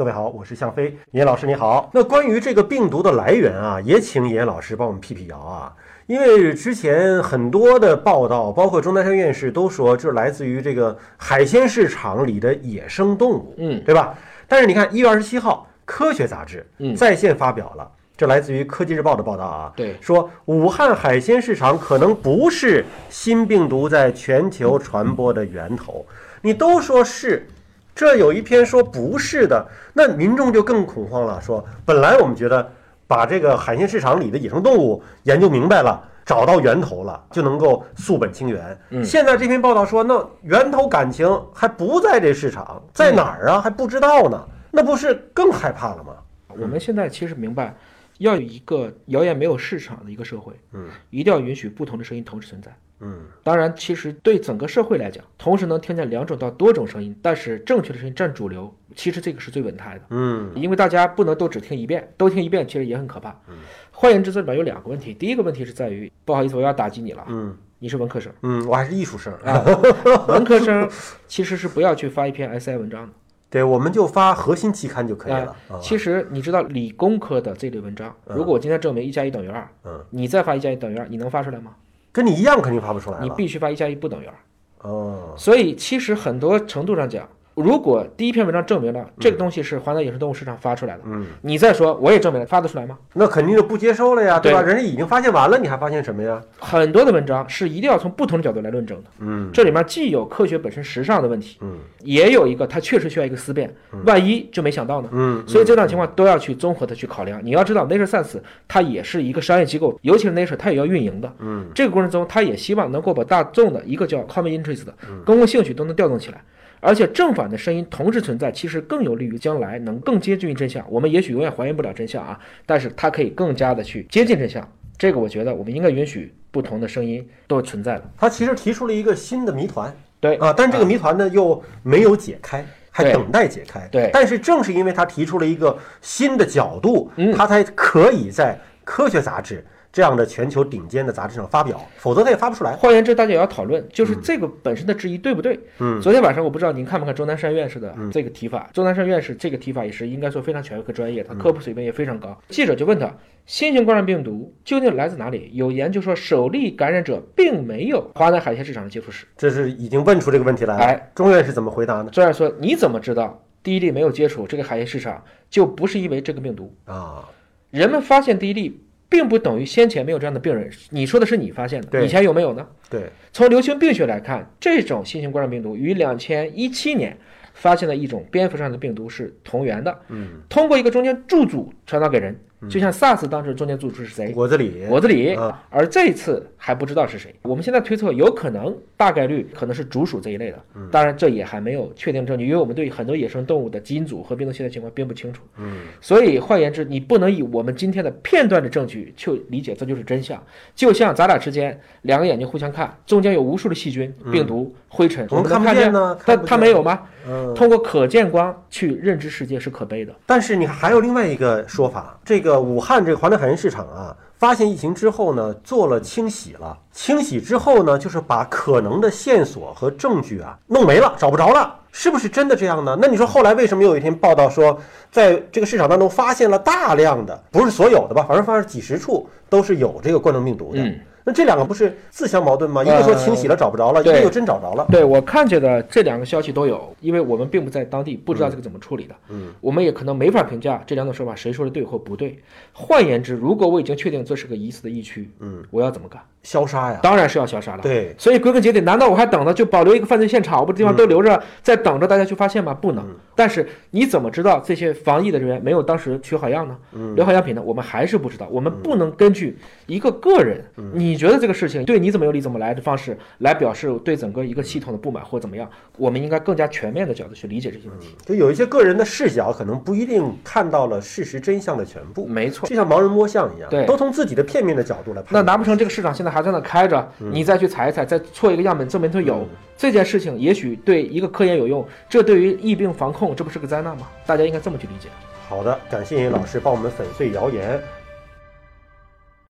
各位好，我是向飞，严老师你好。那关于这个病毒的来源啊，也请严老师帮我们辟辟谣啊。因为之前很多的报道，包括钟南山院士都说，这来自于这个海鲜市场里的野生动物，嗯，对吧？但是你看，一月二十七号，《科学》杂志嗯在线发表了，这来自于《科技日报》的报道啊，对说武汉海鲜市场可能不是新病毒在全球传播的源头。你都说是，这有一篇说不是的，那民众就更恐慌了，说本来我们觉得把这个海鲜市场里的野生动物研究明白了。找到源头了，就能够溯本清源。嗯现在这篇报道说，那源头感情还不在这市场，在哪儿啊？还不知道呢，那不是更害怕了吗？我们现在其实明白，要有一个谣言没有市场的一个社会，嗯，一定要允许不同的声音同时存在。嗯当然，其实对整个社会来讲，同时能听见两种到多种声音，但是正确的声音占主流，其实这个是最稳态的。嗯因为大家不能都只听一遍，都听一遍其实也很可怕。嗯换言之，这里边有两个问题。第一个问题是在于，不好意思，我要打击你了，嗯你是文科生嗯，我还是艺术生。啊，文科生其实是不要去发一篇 SI 文章的。对，我们就发核心期刊就可以了。啊其实你知道，理工科的这类文章，如果我今天证明一加一等于二，嗯，你再发一加一等于二，你能发出来吗？跟你一样，肯定发不出来。你必须发一加一不等于二。哦，所以其实很多程度上讲，如果第一篇文章证明了这个东西是华南野生动物市场发出来的，嗯，你再说我也证明了，发得出来吗？那肯定就不接受了呀，对吧？对人家已经发现完了，你还发现什么呀？很多的文章是一定要从不同的角度来论证的。嗯这里面既有科学本身时尚的问题，嗯也有一个它确实需要一个思辨，万一就没想到呢？嗯，所以这两情况都要去综合的去考量。你要知道，Nature Science 它也是一个商业机构，尤其是 Nature 它也要运营的。嗯，这个过程中，它也希望能够把大众的一个叫 common interest 的公共兴趣都能调动起来。而且正反的声音同时存在，其实更有利于将来能更接近于真相。我们也许永远还原不了真相啊，但是它可以更加的去接近真相。这个我觉得我们应该允许不同的声音都存在的。他其实提出了一个新的谜团对啊，但是这个谜团呢又没有解开。还等待解开，对但是正是因为他提出了一个新的角度，嗯他才可以在科学杂志这样的全球顶尖的杂志上发表，否则他也发不出来。换言之，大家也要讨论，就是这个本身的质疑对不对？嗯，昨天晚上我不知道您看没看钟南山院士的这个提法，钟南山院士这个提法也是应该说非常权威和专业，他科普水平也非常高。记者就问他，新型冠状病毒究竟来自哪里？有研究说，首例感染者并没有华南海鲜市场的接触史。这是已经问出这个问题来了。哎，钟院士怎么回答呢？钟院士说，你怎么知道第一例没有接触这个海鲜市场，就不是因为这个病毒？啊，人们发现第一例，并不等于先前没有这样的病人。你说的是你发现的，以前有没有呢？对，从流行病学来看，这种新型冠状病毒与两千一七年发现的一种蝙蝠上的病毒是同源的，嗯，通过一个中间驻组传导给人，就像 SARS 当时中间宿主是谁？果子狸，果子狸啊，而这一次还不知道是谁。我们现在推测，有可能大概率可能是竹鼠这一类的，当然这也还没有确定证据，因为我们对很多野生动物的基因组和病毒携带情况并不清楚。嗯，所以换言之，你不能以我们今天的片段的证据去理解这就是真相。就像咱俩之间两个眼睛互相看，中间有无数的细菌、病毒、灰尘，我们看不见，见呢，但它没有吗？嗯，通过可见光去认知世界是可悲的。但是你还有另外一个说法，这个武汉这个华南海鲜市场啊，发现疫情之后呢，做了清洗了。清洗之后呢，就是把可能的线索和证据啊弄没了，找不着了。是不是真的这样呢？那你说后来为什么有一天报道说，在这个市场当中发现了大量的，不是所有的吧，反正发现几十处都是有这个冠状病毒的。那这两个不是自相矛盾吗？一个说清洗了找不着了，一个又真找着了。对我看见的这两个消息都有，因为我们并不在当地，不知道这个怎么处理的。嗯，我们也可能没法评价这两种说法谁说的对或不对。换言之，如果我已经确定这是个疑似的疫区，嗯，我要怎么干？消杀呀，当然是要消杀了。对，所以归根结底，难道我还等着就保留一个犯罪现场，我把地方都留着，再等着大家去发现吗？不能。但是你怎么知道这些防疫的人员没有当时取好样呢？留好样品呢？我们还是不知道。我们不能根据一个个人，你觉得这个事情对你怎么有理怎么来的方式来表示对整个一个系统的不满或怎么样。我们应该更加全面的角度去理解这些问题。就有一些个人的视角，可能不一定看到了事实真相的全部。没错。就像盲人摸象一样，对都从自己的片面的角度来判断。那难不成这个市场现在还在那开着，你再去采一采，再错一个样本证明它有、这件事情，也许对一个科研有用，这对于疫病防控，这不是个灾难吗？大家应该这么去理解。好的，感谢老师帮我们粉碎谣言。